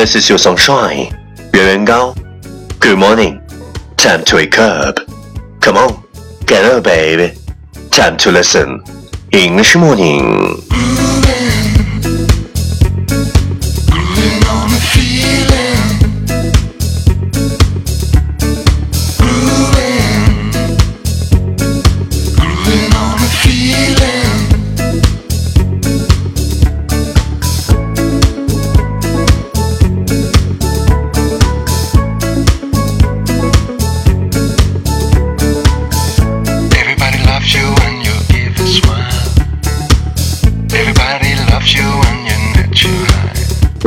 This is your sunshine, 原原高. Good morning, time to wake up. Come on, get up, baby. Time to listen. English morning.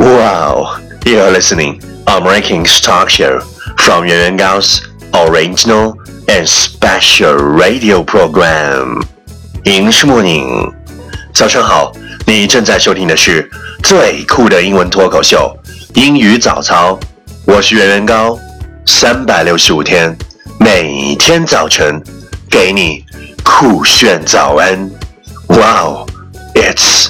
Wow, you are listening on Rankings Talk Show from Yuan Gao's original and special radio program. 银是莫宁，早上好，你正在收听的是最酷的英文脱口秀——英语早操。我是原原高，三百六十五天，每天早晨给你酷炫早安。Wow, it's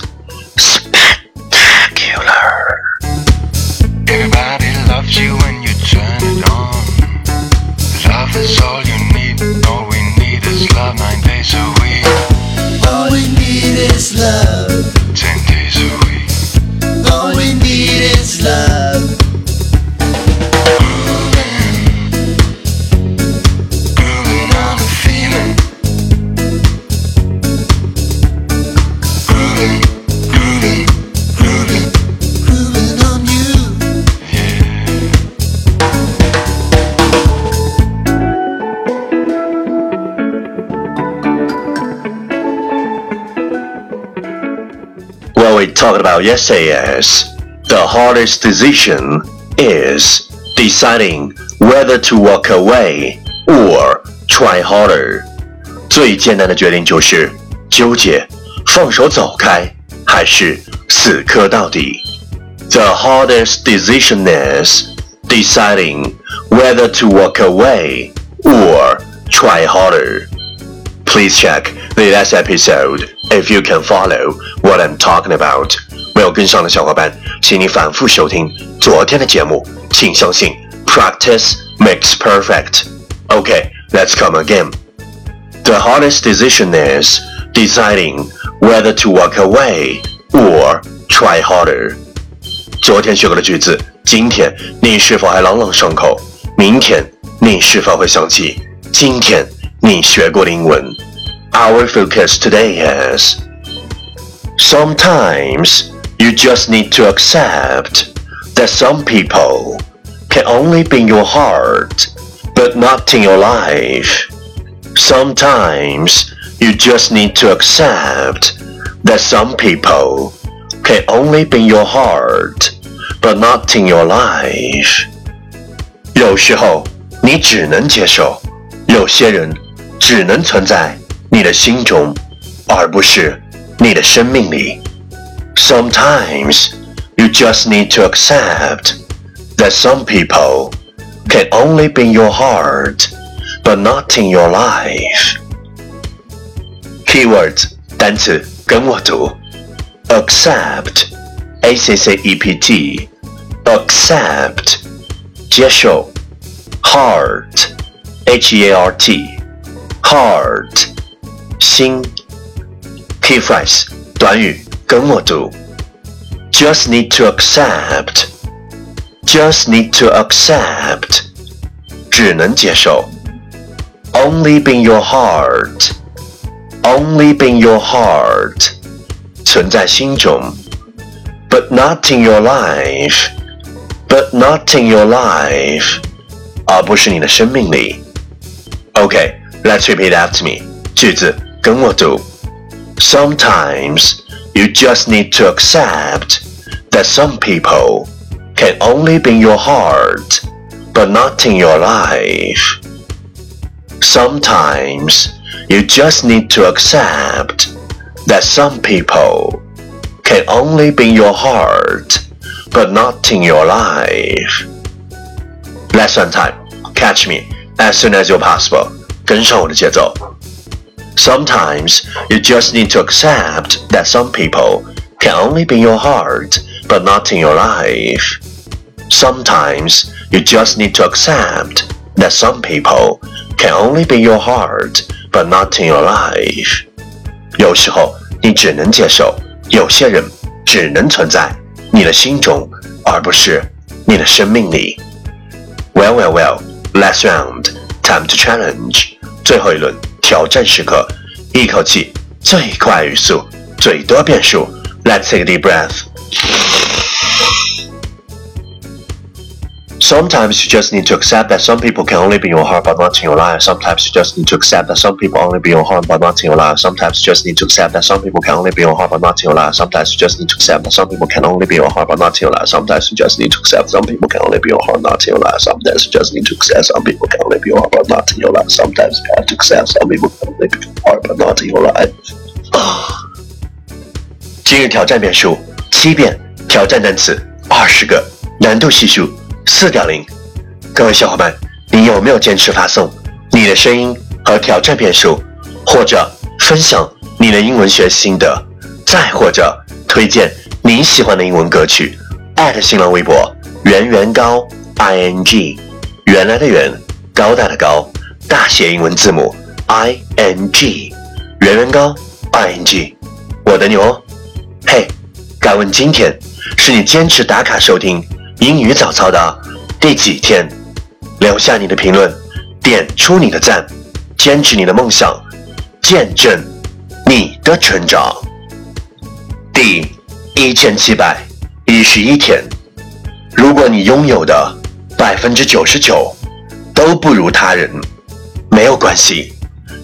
What we talked about yesterday is the hardest decision is deciding whether to walk away or try harder。最艰难的决定就是纠结放手走开还是死磕到底。The hardest decision is deciding whether to walk away or try harder. Please check the last episode if you can follow what I'm talking about. 没有跟上的小伙伴，请你反复收听昨天的节目。请相信，practice makes perfect. Okay, let's come again. The hardest decision is deciding whether to walk away or try harder. 昨天学过的句子，今天你是否还朗朗上口？明天你是否会想起今天你学过的英文 ？Our focus today is sometimes you just need to accept that some people can only be in your heart, but not in your life. Sometimes you just need to accept that some people can only be in your heart, but not in your life. 有时候你只能接受，有些人只能存在 你的心中，而不是你的生命里。Sometimes you just need to accept that some people can only be in your heart, but not in your life. Keywords 单词跟我读，accept, a c c e p t, accept 接受，heart, h e a r t, heart 心。Key phrase 短语跟我读，just need to accept, just need to accept 只能接受，only be in your heart, only be in your heart 存在心中，but not in your life, but not in your life 而不是你的生命里。Okay, let's repeat after me. 句子 跟我读。Sometimes you just need to accept that some people can only be in your heart, but not in your life. Sometimes you just need to accept that some people can only be in your heart, but not in your life. Lesson time. Catch me as soon as you're possible. 跟上我的节奏。 Sometimes you just need to accept that some people can only be in your heart, but not in your life. Sometimes you just need to accept that some people can only be your heart, but not in your life. 有时候你只能接受，有些人只能存在你的心中，而不是你的生命里。Well, well, well. Last round, time to challenge. 最后一轮 挑战时刻，一口气最快语速，最多变数。Let's take a deep breath. Sometimes you just need to accept that some people can only be in your heart but not in your life. Sometimes you just need to accept that some people only be in your heart but not in your life. Sometimes you just need to accept that some people can only be in your heart but not in your life. Sometimes you just need to accept that some people can only be in your heart but not in your life. Sometimes you just need to accept some people can only be in your heart not in your life. Sometimes you just need to accept some people can only be in your heart but not in your life. Sometimes you have to accept some people can only be in your heart but not in your life. 今日挑战变数七遍，挑战单词二十个，难度系数 四点零。各位小伙伴，你有没有坚持发送你的声音和挑战变数，或者分享你的英文学习心得，再或者推荐你喜欢的英文歌曲？艾特新浪微博圆圆高 i n g，原来的圆，高大的高，大写英文字母 i n g，圆圆高 i n g，我等你哦。嘿，敢问今天是你坚持打卡收听英语早操的第几天？留下你的评论，点出你的赞，坚持你的梦想，见证你的成长。第一千七百一十一天，如果你拥有的百分之九十九都不如他人，没有关系，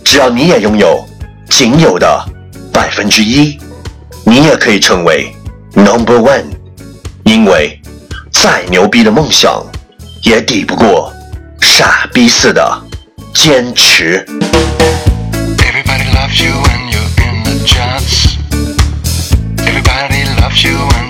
只要你也拥有仅有的百分之一，你也可以成为 number one。因为再牛逼的梦想也抵不过傻逼似的坚持 everybody love you you're in the everybody love you